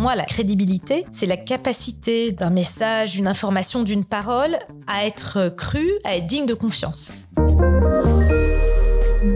moi, la crédibilité, c'est la capacité d'un message, d'une information, d'une parole à être crue, à être digne de confiance.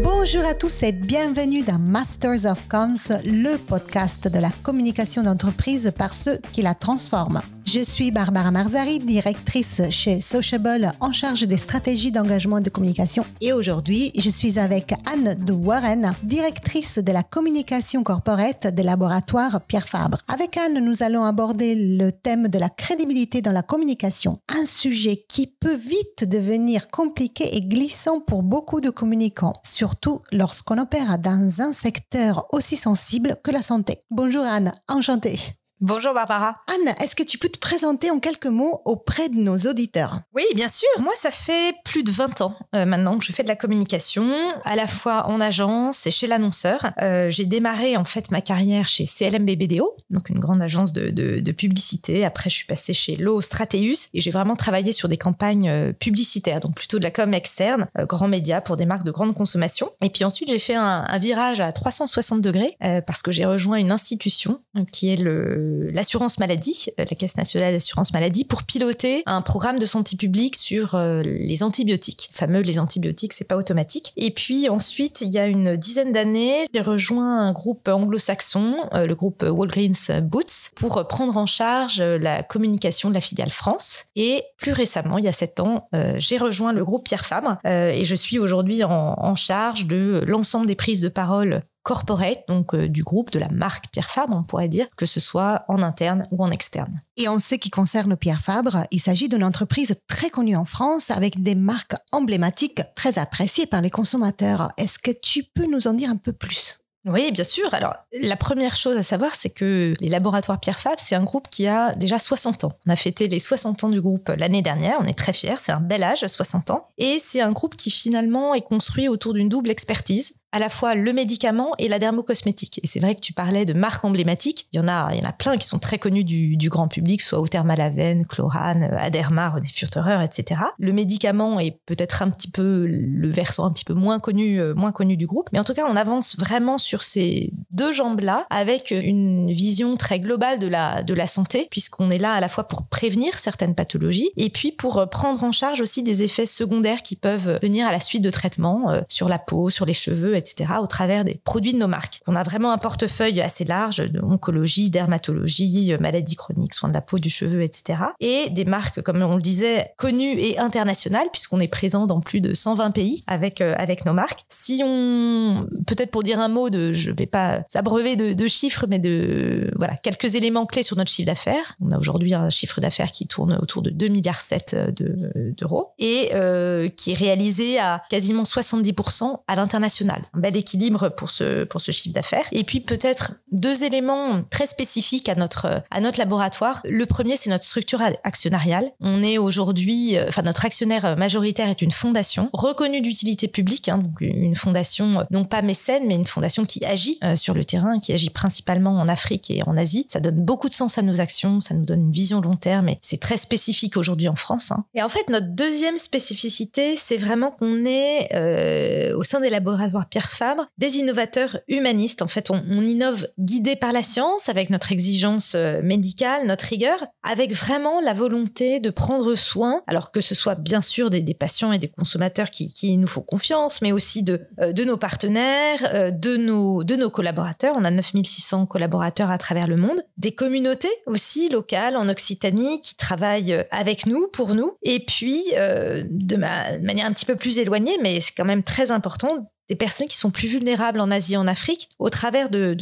Bonjour à tous et bienvenue dans Masters of Comms, le podcast de la communication d'entreprise par ceux qui la transforment. Je suis Barbara Marzari, directrice chez Sociable en charge des stratégies d'engagement et de communication. Et aujourd'hui, je suis avec Anne de Warren, directrice de la communication corporate des laboratoires Pierre Fabre. Avec Anne, nous allons aborder le thème de la crédibilité dans la communication, un sujet qui peut vite devenir compliqué et glissant pour beaucoup de communicants, surtout lorsqu'on opère dans un secteur aussi sensible que la santé. Bonjour Anne, enchantée. Bonjour Barbara. Anne, est-ce que tu peux te présenter en quelques mots auprès de nos auditeurs? Oui, bien sûr. Moi, ça fait plus de 20 ans euh, maintenant que je fais de la communication, à la fois en agence et chez l'annonceur. Euh, j'ai démarré en fait ma carrière chez CLMB BDO, donc une grande agence de, publicité. Après, je suis passée chez Lowe Strateus et j'ai vraiment travaillé sur des campagnes euh, publicitaires, donc plutôt de la com externe, grands médias pour des marques de grande consommation. Et puis ensuite, j'ai fait un, un, virage à 360 degrés parce que j'ai rejoint une institution qui est le l'assurance maladie, euh, la Caisse nationale d'assurance maladie, pour piloter un programme de santé publique sur euh, les antibiotiques. Fameux, les antibiotiques, c'est pas automatique. Et puis ensuite, il y a une dizaine d'années, j'ai rejoint un groupe anglo-saxon, euh, le groupe Walgreens Boots, pour prendre en charge la communication de la filiale France. Et plus récemment, il y a sept ans, j'ai rejoint le groupe Pierre Fabre et je suis aujourd'hui en charge de l'ensemble des prises de parole corporate, donc euh, du groupe, de la marque Pierre Fabre, on pourrait dire, que ce soit en interne ou en externe. Et en ce qui concerne Pierre Fabre, il s'agit d'une entreprise très connue en France avec des marques emblématiques très appréciées par les consommateurs. Est-ce que tu peux nous en dire un peu plus? Oui, bien sûr. Alors, la première chose à savoir, c'est que les laboratoires Pierre Fabre, c'est un groupe qui a déjà 60 ans. On a fêté les 60 ans du groupe l'année dernière. On est très fiers. C'est un bel âge, 60 ans. Et c'est un groupe qui finalement est construit autour d'une double expertise à la fois le médicament et la dermocosmétique. Et c'est vrai que tu parlais de marques emblématiques. Il y en a, il y en a plein qui sont très connus du, grand public, soit Autermalavène, Chlorane, Aderma, René Furterer, etc. Le médicament est peut-être un petit peu le versant un petit peu moins connu, euh, moins connu du groupe. Mais en tout cas, on avance vraiment sur ces deux jambes-là avec une vision très globale de la, de la santé, puisqu'on est là à la fois pour prévenir certaines pathologies et puis pour euh, prendre en charge aussi des effets secondaires qui peuvent venir à la suite de traitements euh, sur la peau, sur les cheveux, etc etc., au travers des produits de nos marques. On a vraiment un portefeuille assez large de oncologie, dermatologie, euh, maladies chroniques, soins de la peau, du cheveu, etc. Et des marques, comme on le disait, connues et internationales, puisqu'on est présent dans plus de 120 pays avec, euh, avec nos marques. Si on, peut-être pour dire un mot de, je vais pas s'abreuver de, chiffres, mais de, voilà, quelques éléments clés sur notre chiffre d'affaires. On a aujourd'hui un chiffre d'affaires qui tourne autour de 2 milliards 7 d'euros et euh, qui est réalisé à quasiment 70% à l'international un bel équilibre pour ce, pour ce chiffre d'affaires. Et puis peut-être deux éléments très spécifiques à notre, à notre laboratoire. Le premier, c'est notre structure actionnariale. On est aujourd'hui, euh, enfin notre actionnaire majoritaire est une fondation reconnue d'utilité publique, hein, donc une fondation euh, non pas mécène, mais une fondation qui agit euh, sur le terrain, qui agit principalement en Afrique et en Asie. Ça donne beaucoup de sens à nos actions, ça nous donne une vision long terme, et c'est très spécifique aujourd'hui en France. Hein. Et en fait, notre deuxième spécificité, c'est vraiment qu'on est au sein des laboratoires Pierre Fabre, des innovateurs humanistes. En fait, on, innove guidé par la science, avec notre exigence euh, médicale, notre rigueur, avec vraiment la volonté de prendre soin, alors que ce soit bien sûr des, patients et des consommateurs qui, nous font confiance, mais aussi de, euh, de nos partenaires, euh, de, nos, de nos collaborateurs. On a 9600 collaborateurs à travers le monde, des communautés aussi locales en Occitanie qui travaillent avec nous, pour nous, et puis de manière un petit peu plus éloignée, mais c'est quand même très important, des personnes qui sont plus vulnérables en Asie et en Afrique au travers de,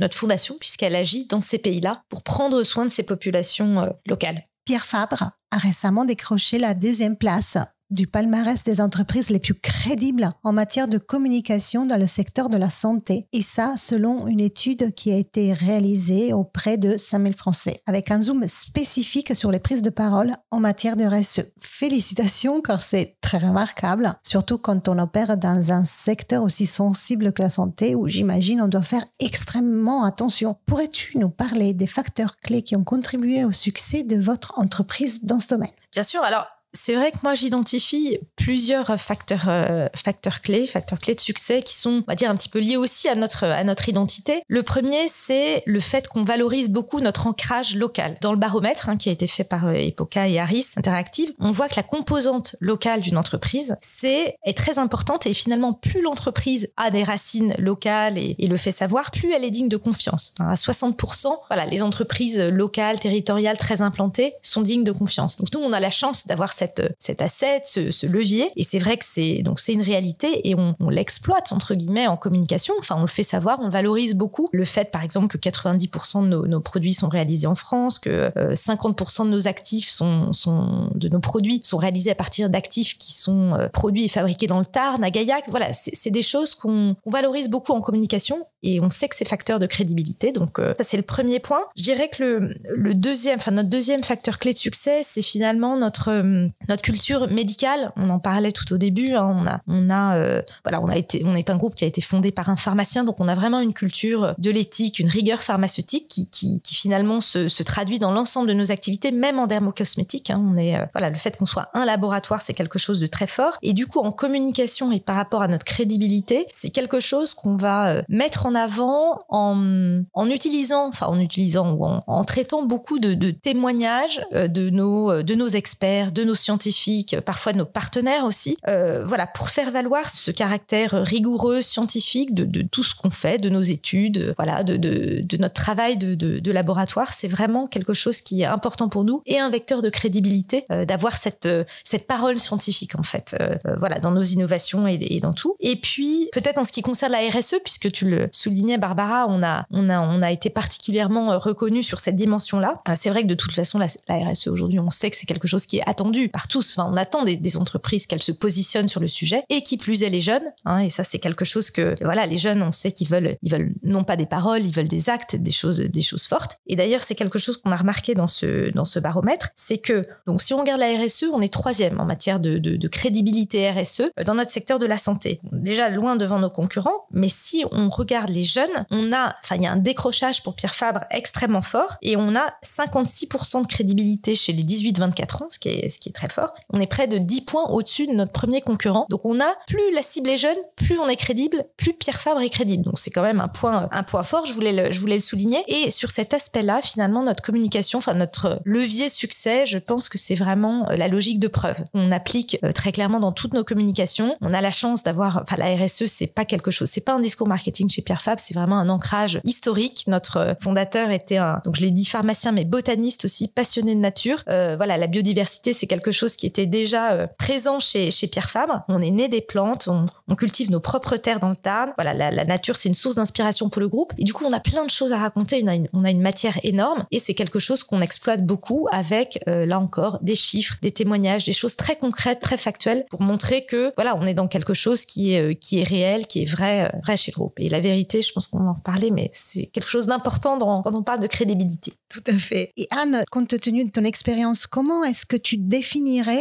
notre fondation, puisqu'elle agit dans ces pays-là pour prendre soin de ces populations euh, locales. Pierre Fabre a récemment décroché la deuxième place du palmarès des entreprises les plus crédibles en matière de communication dans le secteur de la santé. Et ça, selon une étude qui a été réalisée auprès de 5000 Français, avec un zoom spécifique sur les prises de parole en matière de RSE. Félicitations, car c'est très remarquable, surtout quand on opère dans un secteur aussi sensible que la santé, où j'imagine on doit faire extrêmement attention. Pourrais-tu nous parler des facteurs clés qui ont contribué au succès de votre entreprise dans ce domaine? Bien sûr, alors c'est vrai que moi j'identifie plusieurs facteurs euh, facteurs clés, facteurs clés de succès qui sont, on va dire, un petit peu liés aussi à notre à notre identité. Le premier, c'est le fait qu'on valorise beaucoup notre ancrage local. Dans le baromètre hein, qui a été fait par euh, Epoca et Harris Interactive, on voit que la composante locale d'une entreprise c'est est très importante et finalement plus l'entreprise a des racines locales et, le fait savoir, plus elle est digne de confiance. à 60%, voilà, les entreprises locales, territoriales très implantées sont dignes de confiance. Donc nous, on a la chance d'avoir cette, cet asset, ce, levier. Et c'est vrai que c'est donc c'est une réalité et on, l'exploite entre guillemets en communication. Enfin, on le fait savoir, on valorise beaucoup le fait, par exemple, que 90% de nos, produits sont réalisés en France, que 50% euh, de nos actifs sont, sont de nos produits sont réalisés à partir d'actifs qui sont euh, produits et fabriqués dans le Tarn, à Gaillac. Voilà, c'est des choses qu'on valorise beaucoup en communication et on sait que c'est facteur de crédibilité. Donc euh, ça c'est le premier point. Je dirais que le, le deuxième, enfin notre deuxième facteur clé de succès, c'est finalement notre euh, notre culture médicale. On en parlait tout au début. Hein. on a on a euh, voilà on a été on est un groupe qui a été fondé par un pharmacien, donc on a vraiment une culture de l'éthique, une rigueur pharmaceutique qui qui, qui finalement se, se traduit dans l'ensemble de nos activités, même en dermocosmétique. Hein. On est voilà le fait qu'on soit un laboratoire, c'est quelque chose de très fort. Et du coup en communication et par rapport à notre crédibilité, c'est quelque chose qu'on va mettre en avant en, en utilisant, enfin en utilisant ou en, traitant beaucoup de, de témoignages euh, de nos, euh, de nos experts, de nos scientifiques, parfois de nos partenaires aussi. Euh, voilà, pour faire valoir ce caractère rigoureux, scientifique de, de tout ce qu'on fait, de nos études, voilà, de, de, de notre travail de, laboratoire. C'est vraiment quelque chose qui est important pour nous et un vecteur de crédibilité d'avoir cette, cette parole scientifique en fait. voilà, dans nos innovations et, et dans tout. Et puis peut-être en ce qui concerne la RSE, puisque tu le soulignait Barbara, on a, on a, on a été particulièrement euh, reconnu sur cette dimension-là. Euh, c'est vrai que de toute façon, la, RSE aujourd'hui, on sait que c'est quelque chose qui est attendu par tous. Enfin, on attend des, entreprises qu'elles se positionnent sur le sujet et qui plus est les jeunes. Hein, et ça, c'est quelque chose que voilà, les jeunes, on sait qu'ils veulent, ils veulent non pas des paroles, ils veulent des actes, des choses, des choses fortes. Et d'ailleurs, c'est quelque chose qu'on a remarqué dans ce dans ce baromètre, c'est que donc si on regarde la RSE, on est troisième en matière de, de, de crédibilité RSE euh, dans notre secteur de la santé. Déjà loin devant nos concurrents, mais si on regarde les jeunes, on a, enfin, il y a un décrochage pour Pierre Fabre extrêmement fort et on a 56% de crédibilité chez les 18-24 ans, ce qui, est, ce qui est très fort. On est près de 10 points au-dessus de notre premier concurrent. Donc on a, plus la cible est jeune, plus on est crédible, plus Pierre Fabre est crédible. Donc c'est quand même un point, un point fort, je voulais le, je voulais le souligner. Et sur cet aspect-là, finalement, notre communication, enfin notre levier succès, je pense que c'est vraiment euh, la logique de preuve. On applique euh, très clairement dans toutes nos communications. On a la chance d'avoir, enfin la RSE, c'est pas quelque chose, c'est pas un discours marketing chez Pierre Fabre, c'est vraiment un ancrage historique. Notre euh, fondateur était un, donc je l'ai dit, pharmacien, mais botaniste aussi, passionné de nature. Euh, voilà, la biodiversité, c'est quelque chose qui était déjà euh, présent chez, Pierre Fabre. On est né des plantes, on, cultive nos propres terres dans le Tarn. Voilà, la, nature, c'est une source d'inspiration pour le groupe. Du coup, on a plein de choses à raconter. On a une, matière énorme et c'est quelque chose qu'on exploite beaucoup avec, là encore, des chiffres, des témoignages, des choses très concrètes, très factuelles pour montrer que, voilà, on est dans quelque chose qui est, qui est réel, qui est vrai, vrai chez le groupe. Et la vérité, je pense qu'on en reparler, mais c'est quelque chose d'important quand on parle de crédibilité. Tout à fait. Et Anne, compte tenu de ton expérience, comment est-ce que tu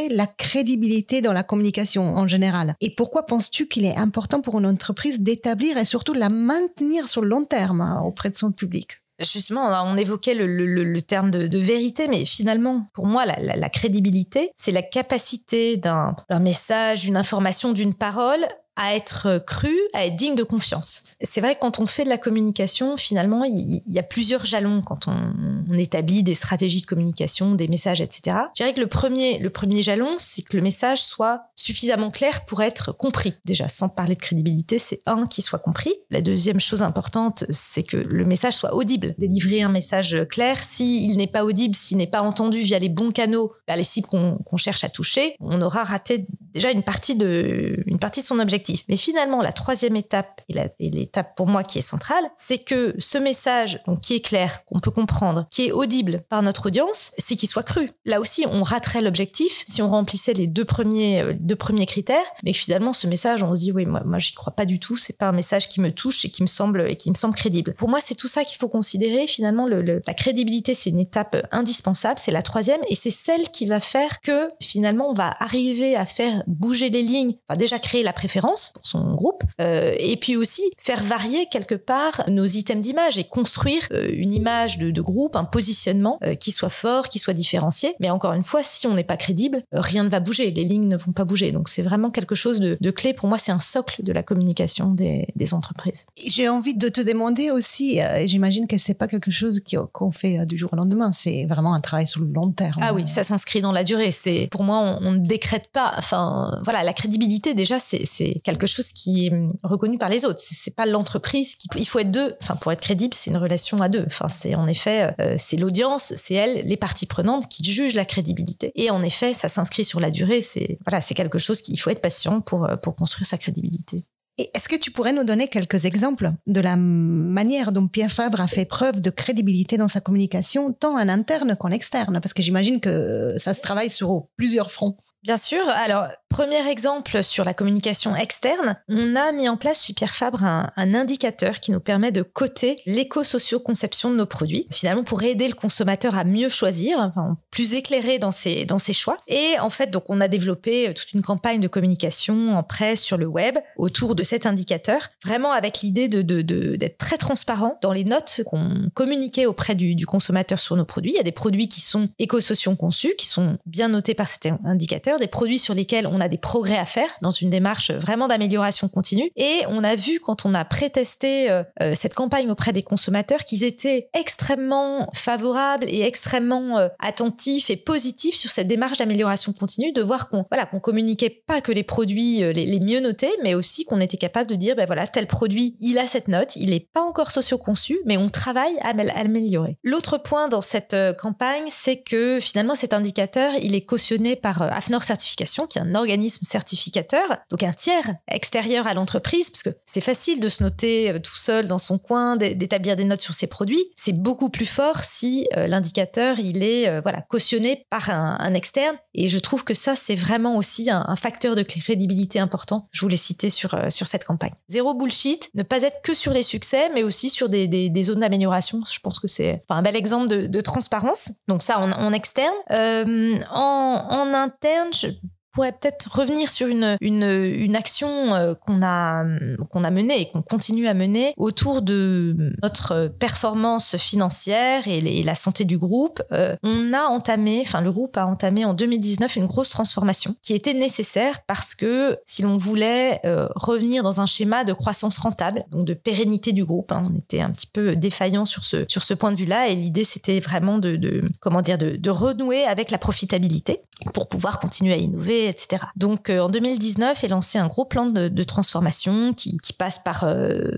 la crédibilité dans la communication en général. Et pourquoi penses-tu qu'il est important pour une entreprise d'établir et surtout la maintenir sur le long terme hein, auprès de son public? Justement, on évoquait le, terme de, vérité, mais finalement, pour moi, la crédibilité, c'est la capacité d'un message, d'une information, d'une parole à être cru, à être digne de confiance. C'est vrai que quand on fait de la communication, finalement, il, y a plusieurs jalons quand on, établit des stratégies de communication, des messages, etc. Je dirais que le premier, le premier jalon, c'est que le message soit suffisamment clair pour être compris. Déjà, sans parler de crédibilité, c'est un qui soit compris. La deuxième chose importante, c'est que le message soit audible. Délivrer un message clair, s'il n'est pas audible, s'il n'est pas entendu via les bons canaux, vers les cibles qu'on cherche à toucher, on aura raté déjà une partie de, une partie de son objectif. Mais finalement, la troisième étape et l'étape pour moi qui est centrale, c'est que ce message, donc qui est clair, qu'on peut comprendre, qui est audible par notre audience, c'est qu'il soit cru. Là aussi, on raterait l'objectif si on remplissait les deux premiers, euh, deux premiers critères, mais finalement, ce message, on se dit oui, moi, moi, j'y crois pas du tout. C'est pas un message qui me touche et qui me semble et qui me semble crédible. Pour moi, c'est tout ça qu'il faut considérer. Finalement, le, la crédibilité, c'est une étape indispensable. C'est la troisième et c'est celle qui va faire que finalement, on va arriver à faire faire bouger les lignes, enfin déjà créer la préférence pour son groupe, euh, et puis aussi faire varier quelque part nos items d'image et construire euh, une image de, de, groupe, un positionnement euh, qui soit fort, qui soit différencié. Mais encore une fois, si on n'est pas crédible, rien ne va bouger, les lignes ne vont pas bouger. Donc c'est vraiment quelque chose de, de, clé. Pour moi, c'est un socle de la communication des, des entreprises. J'ai envie de te demander aussi, j'imagine que c'est pas quelque chose qu'on fait du jour au lendemain, c'est vraiment un travail sur le long terme. Ah oui, ça s'inscrit dans la durée. C'est pour moi, on ne décrète pas. Enfin, voilà, la crédibilité déjà, c'est quelque chose qui est reconnu par les autres. C'est pas l'entreprise qui. Il faut être deux. Enfin, pour être crédible, c'est une relation à deux. Enfin, c'est en effet, euh, c'est l'audience, c'est elle, les parties prenantes qui jugent la crédibilité. Et en effet, ça s'inscrit sur la durée. C'est voilà, c'est quelque chose qu'il faut être patient pour euh, pour construire sa crédibilité. Est-ce que tu pourrais nous donner quelques exemples de la manière dont Pierre Fabre a fait preuve de crédibilité dans sa communication, tant en interne qu'en externe? Parce que j'imagine que ça se travaille sur plusieurs fronts. Bien sûr. Alors, premier exemple sur la communication externe, on a mis en place chez Pierre Fabre un, indicateur qui nous permet de coter l'éco-socio-conception de nos produits, finalement pour aider le consommateur à mieux choisir, plus éclairé dans ses, dans ses choix. Et en fait, donc, on a développé toute une campagne de communication en presse sur le web autour de cet indicateur, vraiment avec l'idée de, d'être très transparent dans les notes qu'on communiquait auprès du, consommateur sur nos produits. Il y a des produits qui sont éco-socio conçus, qui sont bien notés par cet indicateur des produits sur lesquels on a des progrès à faire dans une démarche vraiment d'amélioration continue. Et on a vu quand on a pré-testé euh, euh, cette campagne auprès des consommateurs qu'ils étaient extrêmement favorables et extrêmement euh, attentifs et positifs sur cette démarche d'amélioration continue, de voir qu'on voilà qu'on communiquait pas que les produits les, mieux notés, mais aussi qu'on était capable de dire ben voilà tel produit il a cette note, il n'est pas encore socio-conçu, mais on travaille à, à l'améliorer. L'autre point dans cette campagne, c'est que finalement cet indicateur il est cautionné par AFNOR Certification, qui est un organisme certificateur, donc un tiers extérieur à l'entreprise, parce que c'est facile de se noter euh, tout seul dans son coin, d'établir des notes sur ses produits. C'est beaucoup plus fort si euh, l'indicateur il est euh, voilà cautionné par un, externe. Et je trouve que ça c'est vraiment aussi un, facteur de crédibilité important. Je voulais citer sur sur cette campagne. Zéro bullshit, ne pas être que sur les succès, mais aussi sur des, des, zones d'amélioration. Je pense que c'est un bel exemple de, transparence. Donc ça en, externe, en interne je pourrais peut-être revenir sur une, une, action euh, qu'on a, qu'on a menée et qu'on continue à mener autour de notre performance financière et, la santé du groupe. Euh, on a entamé, enfin le groupe a entamé en 2019 une grosse transformation qui était nécessaire parce que si l'on voulait euh, revenir dans un schéma de croissance rentable, donc de pérennité du groupe, hein, on était un petit peu défaillant sur ce, sur ce point de vue-là et l'idée c'était vraiment de, comment dire, de, de renouer avec la profitabilité pour pouvoir continuer à innover etc. Donc euh, en 2019 est lancé un gros plan de, transformation qui, passe par euh,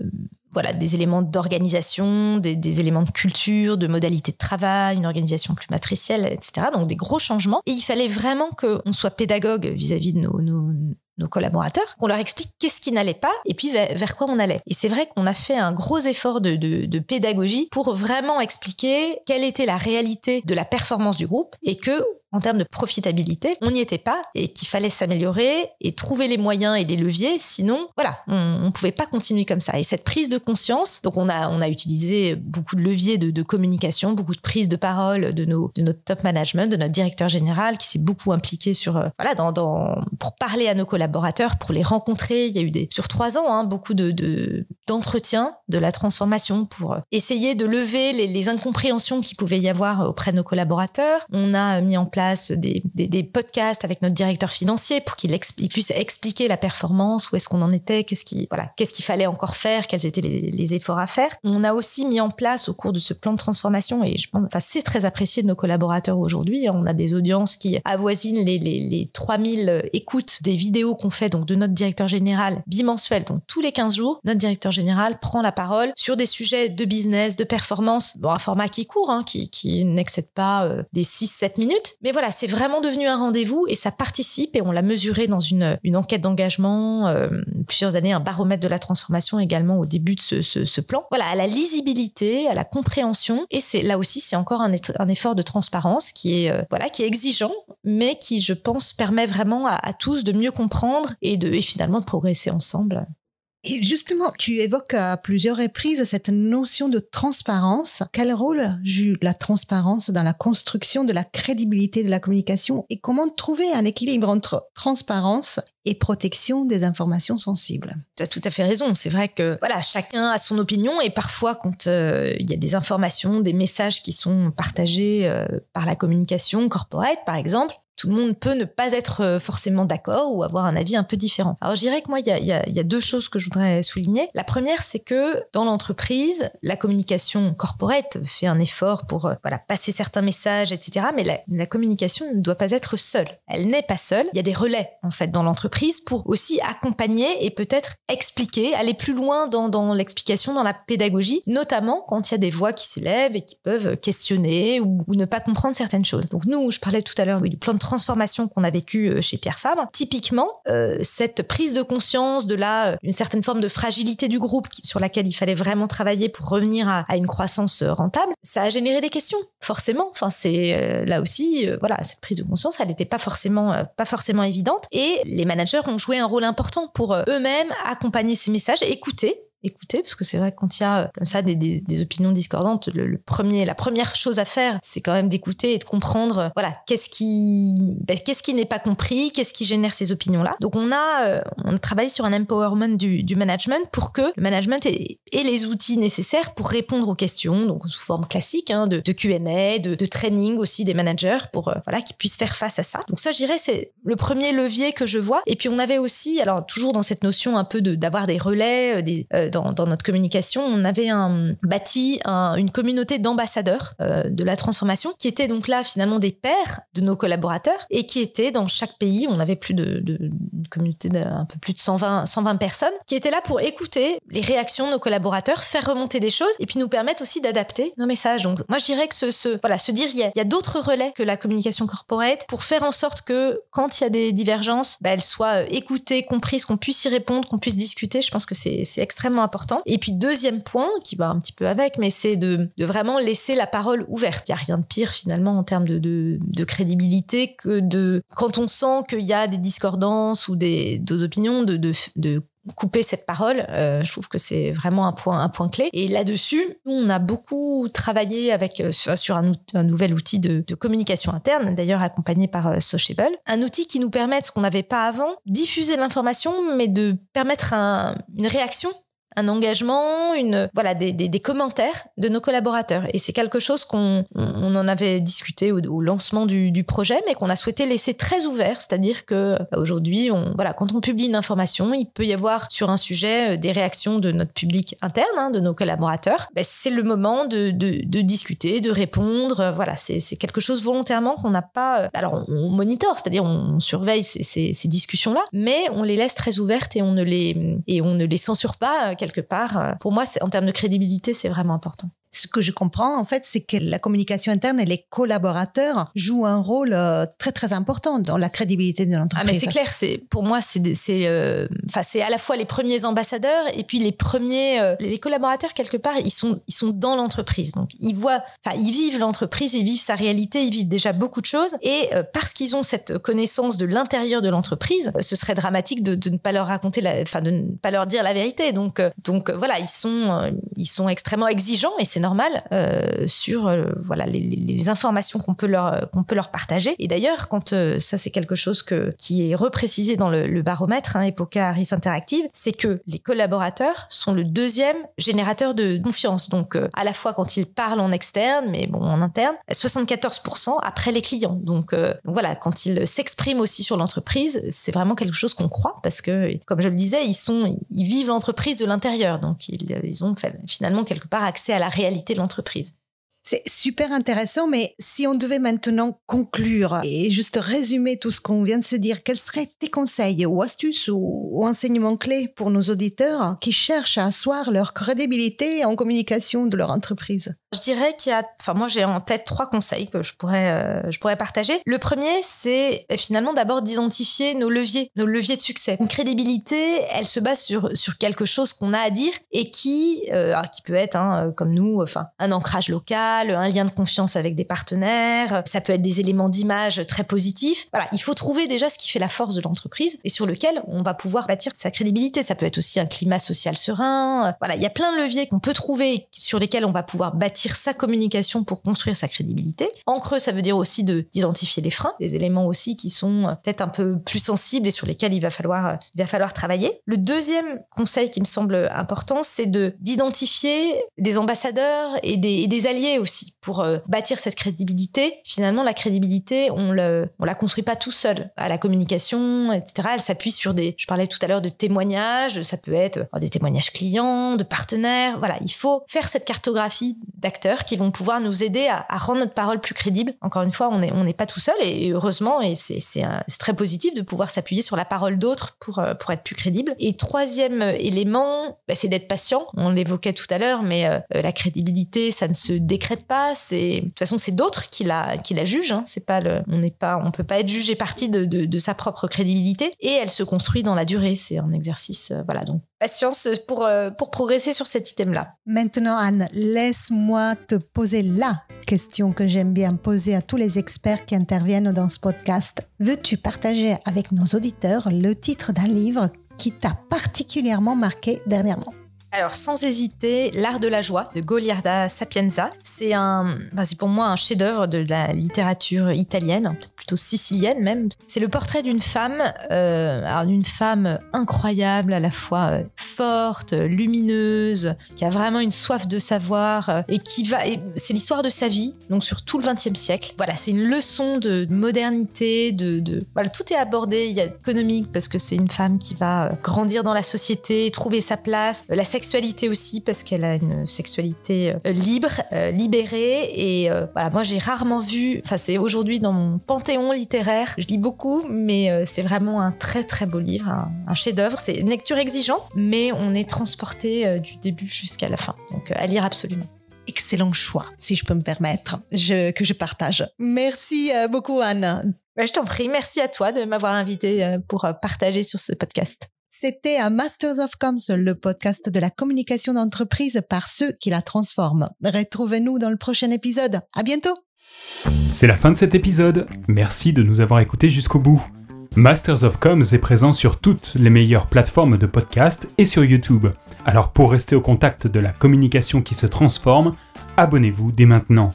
voilà, des éléments d'organisation, des, éléments de culture, de modalités de travail, une organisation plus matricielle, etc. Donc des gros changements. Et il fallait vraiment qu'on soit pédagogue vis-à-vis de nos, collaborateurs, qu'on leur explique qu'est-ce qui n'allait pas et puis vers, quoi on allait. Et c'est vrai qu'on a fait un gros effort de, de, pédagogie pour vraiment expliquer quelle était la réalité de la performance du groupe et que en termes de profitabilité, on n'y était pas et qu'il fallait s'améliorer et trouver les moyens et les leviers. Sinon, voilà, on, ne pouvait pas continuer comme ça. Et cette prise de conscience, donc on a, on a utilisé beaucoup de leviers de, communication, beaucoup de prises de parole de, nos, de notre top management, de notre directeur général qui s'est beaucoup impliqué sur, euh, voilà, pour parler à nos collaborateurs, pour les rencontrer. Il y a eu des, sur trois ans, hein, beaucoup de, d'entretien de la transformation pour euh, essayer de lever les, les incompréhensions qu'il pouvait y avoir auprès de nos collaborateurs. On a mis en place des, podcasts avec notre directeur financier pour qu'il puisse expliquer la performance, où est-ce qu'on en était, qu'est-ce qui, voilà, qu'est-ce qu'il fallait encore faire, quels étaient les, efforts à faire. On a aussi mis en place au cours de ce plan de transformation, et je pense, enfin, c'est très apprécié de nos collaborateurs aujourd'hui. On a des audiences qui avoisinent les, les, les 3000 écoutes des vidéos qu'on fait donc de notre directeur général bimensuel. Donc tous les 15 jours, notre directeur général prend la parole sur des sujets de business, de performance, bon, un format qui court, hein, qui, qui n'excède pas euh, les 6-7 minutes, mais voilà, c'est vraiment devenu un rendez-vous et ça participe et on l'a mesuré dans une, une enquête d'engagement, euh, plusieurs années, un baromètre de la transformation également au début de ce, ce, plan. Voilà, à la lisibilité, à la compréhension et c'est là aussi c'est encore un, effort de transparence qui est euh, voilà qui est exigeant, mais qui je pense permet vraiment à, tous de mieux comprendre et de et finalement de progresser ensemble. Et justement, tu évoques à plusieurs reprises cette notion de transparence. Quel rôle joue la transparence dans la construction de la crédibilité de la communication et comment trouver un équilibre entre transparence et protection des informations sensibles? Tu as tout à fait raison. C'est vrai que voilà, chacun a son opinion et parfois quand euh, il y a des informations, des messages qui sont partagés euh, par la communication corporate par exemple, tout le monde peut ne pas être euh, forcément d'accord ou avoir un avis un peu différent. Alors je dirais que moi, il y a, deux choses que je voudrais souligner. La première, c'est que dans l'entreprise, la communication corporate fait un effort pour euh, voilà, passer certains messages, etc. Mais la, communication ne doit pas être seule. Elle n'est pas seule. Il y a des relais, en fait, dans l'entreprise pour aussi accompagner et peut-être expliquer, aller plus loin dans, l'explication, dans la pédagogie, notamment quand il y a des voix qui s'élèvent et qui peuvent questionner ou, ne pas comprendre certaines choses. Donc nous, je parlais tout à l'heure du plan de transformation qu'on a vécu euh, chez Pierre Fabre, typiquement, euh, cette prise de conscience de la, euh, une certaine forme de fragilité du groupe sur laquelle il fallait vraiment travailler pour revenir à, une croissance rentable, ça a généré des questions, forcément. Enfin, c'est là aussi, voilà, cette prise de conscience, elle n'était pas forcément, pas forcément évidente. Et les managers ont joué un rôle important pour eux-mêmes accompagner ces messages, écouter écouter parce que c'est vrai que quand il y a comme ça des, des, des opinions discordantes le, premier la première chose à faire c'est quand même d'écouter et de comprendre voilà qu'est-ce qui ben, qu'est-ce qui n'est pas compris qu'est-ce qui génère ces opinions là donc on a euh, on a travaillé sur un empowerment du, du management pour que le management ait, ait, les outils nécessaires pour répondre aux questions donc sous forme classique hein, de, de Q&A de, de, training aussi des managers pour euh, voilà qu'ils puissent faire face à ça. Donc ça je dirais c'est le premier levier que je vois. Et puis on avait aussi alors toujours dans cette notion un peu de d'avoir des relais euh, dans, notre communication, on avait un, bâti une communauté d'ambassadeurs euh, de la transformation qui étaient donc là finalement des pairs de nos collaborateurs et qui étaient dans chaque pays, on avait plus de, communauté d'un peu plus de 120, 120 personnes qui étaient là pour écouter les réactions de nos collaborateurs, faire remonter des choses et puis nous permettre aussi d'adapter nos messages. Donc moi je dirais que voilà, se dire il y a, d'autres relais que la communication corporate pour faire en sorte que quand il y a des divergences, bah, elles soient écoutées, comprises, qu'on puisse y répondre, qu'on puisse discuter. Je pense que c'est extrêmement important. Et puis deuxième point, qui va un petit peu avec, mais c'est de, vraiment laisser la parole ouverte. Il n'y a rien de pire finalement en termes de, crédibilité que de quand on sent qu'il y a des discordances ou des, opinions, de, couper cette parole. Euh, je trouve que c'est vraiment un point, clé. Et là-dessus, on a beaucoup travaillé euh, sur, un, nouvel outil de, communication interne, d'ailleurs accompagné par euh, Sociable, un outil qui nous permet, ce qu'on n'avait pas avant, diffuser l'information, mais de permettre un, une réaction un engagement, une voilà des, commentaires de nos collaborateurs. Et c'est quelque chose qu'on on en avait discuté au, lancement du, projet, mais qu'on a souhaité laisser très ouvert. C'est-à-dire que bah, aujourd'hui, on voilà, quand on publie une information, il peut y avoir sur un sujet euh, des réactions de notre public interne, hein, de nos collaborateurs. Bah, c'est le moment de, de, discuter, de répondre. Voilà, c'est quelque chose volontairement qu'on n'a pas. Euh, alors on, on c'est-à-dire on surveille ces, ces, ces discussions-là, mais on les laisse très ouvertes et on ne les et on ne les censure pas euh, quelque part. Euh, pour moi, en termes de crédibilité, c'est vraiment important ce que je comprends en fait, c'est que la communication interne et les collaborateurs jouent un rôle euh, très très important dans la crédibilité de l'entreprise. Ah mais c'est clair, c'est pour moi c'est c'est euh, c'est à la fois les premiers ambassadeurs et puis les premiers euh, les collaborateurs quelque part ils sont ils sont dans l'entreprise. Donc ils voient enfin ils vivent l'entreprise, ils vivent sa réalité, ils vivent déjà beaucoup de choses. Et parce qu'ils ont cette connaissance de l'intérieur de l'entreprise, ce serait dramatique de, de, ne pas leur raconter la enfin de ne pas leur dire la vérité. Donc donc voilà ils sont ils sont extrêmement exigeants et c'est normal euh, sur euh, voilà les, informations qu'on peut leur qu'on peut leur partager. Et d'ailleurs, quand euh, ça c'est quelque chose que qui est reprécisé dans le, baromètre hein, Epoca Harris Interactive, c'est que les collaborateurs sont le deuxième générateur de confiance. Donc euh, à la fois quand ils parlent en externe, mais bon en interne, 74% après les clients. Donc, voilà, quand ils s'expriment aussi sur l'entreprise, c'est vraiment quelque chose qu'on croit parce que comme je le disais, ils sont ils vivent l'entreprise de l'intérieur. Donc ils, ont finalement quelque part accès à la réalité de l'entreprise. C'est super intéressant, mais si on devait maintenant conclure et juste résumer tout ce qu'on vient de se dire, quels seraient tes conseils ou astuces ou, enseignements clés pour nos auditeurs qui cherchent à asseoir leur crédibilité en communication de leur entreprise? Je dirais qu'il y a, enfin moi j'ai en tête trois conseils que je pourrais, euh, je pourrais partager. Le premier, c'est finalement d'abord d'identifier nos leviers, nos leviers de succès. Une crédibilité, elle se base sur sur quelque chose qu'on a à dire et qui, euh, qui peut être, hein, comme nous, enfin un ancrage local un lien de confiance avec des partenaires, ça peut être des éléments d'image très positifs. Voilà, il faut trouver déjà ce qui fait la force de l'entreprise et sur lequel on va pouvoir bâtir sa crédibilité. Ça peut être aussi un climat social serein. Voilà, il y a plein de leviers qu'on peut trouver sur lesquels on va pouvoir bâtir sa communication pour construire sa crédibilité. En creux, ça veut dire aussi de d'identifier les freins, les éléments aussi qui sont peut-être un peu plus sensibles et sur lesquels il va falloir il va falloir travailler. Le deuxième conseil qui me semble important, c'est de d'identifier des ambassadeurs et des, et des alliés aussi pour euh, bâtir cette crédibilité. Finalement, la crédibilité, on le on la construit pas tout seul. À la communication, etc. Elle s'appuie sur des. Je parlais tout à l'heure de témoignages. Ça peut être euh, des témoignages clients, de partenaires. Voilà, il faut faire cette cartographie d'acteurs qui vont pouvoir nous aider à, rendre notre parole plus crédible. Encore une fois, on n'est pas tout seul et, heureusement et c'est très positif de pouvoir s'appuyer sur la parole d'autres pour euh, être plus crédible. Et troisième élément, bah, c'est d'être patient. On l'évoquait tout à l'heure, mais la crédibilité, ça ne se décrète pas. C'est de toute façon, c'est d'autres qui la qui la jugent. Hein. C'est pas on n'est pas, on peut pas être jugé partie de, de, de, sa propre crédibilité. Et elle se construit dans la durée. C'est un exercice, euh, voilà. Donc patience pour euh, pour progresser sur cet item-là. Maintenant, Anne, laisse-moi te poser la question que j'aime bien poser à tous les experts qui interviennent dans ce podcast. Veux-tu partager avec nos auditeurs le titre d'un livre qui t'a particulièrement marqué dernièrement? Alors, sans hésiter, L'Art de la joie de Goliarda Sapienza. C'est un, ben, c'est pour moi un chef-d'œuvre de la littérature italienne, plutôt sicilienne même. C'est le portrait d'une femme, euh, d'une femme incroyable, à la fois euh, forte, lumineuse, qui a vraiment une soif de savoir euh, et qui va. C'est l'histoire de sa vie, donc sur tout le XXe siècle. Voilà, c'est une leçon de modernité, de, voilà, tout est abordé. Il y a économique parce que c'est une femme qui va euh, grandir dans la société, trouver sa place. La sexualité aussi parce qu'elle a une sexualité euh, libre, euh, libérée. Et euh, voilà, moi j'ai rarement vu, enfin c'est aujourd'hui dans mon panthéon littéraire, je lis beaucoup, mais c'est vraiment un très très beau livre, un, chef-d'œuvre. C'est une lecture exigeante, mais on est transporté du début jusqu'à la fin. Donc à lire absolument excellent choix, si je peux me permettre, je, que je partage. Merci beaucoup, Anne. Bah, je t'en prie, merci à toi de m'avoir invité pour partager sur ce podcast. C'était à Masters of Comms, le podcast de la communication d'entreprise par ceux qui la transforment. Retrouvez-nous dans le prochain épisode. À bientôt! C'est la fin de cet épisode. Merci de nous avoir écoutés jusqu'au bout. Masters of Comms est présent sur toutes les meilleures plateformes de podcast et sur YouTube. Alors pour rester au contact de la communication qui se transforme, abonnez-vous dès maintenant.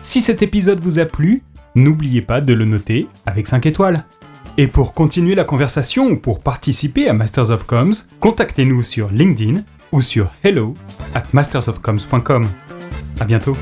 Si cet épisode vous a plu, n'oubliez pas de le noter avec 5 étoiles. Et pour continuer la conversation ou pour participer à Masters of Comms, contactez-nous sur LinkedIn ou sur hello at mastersofcoms.com. À bientôt.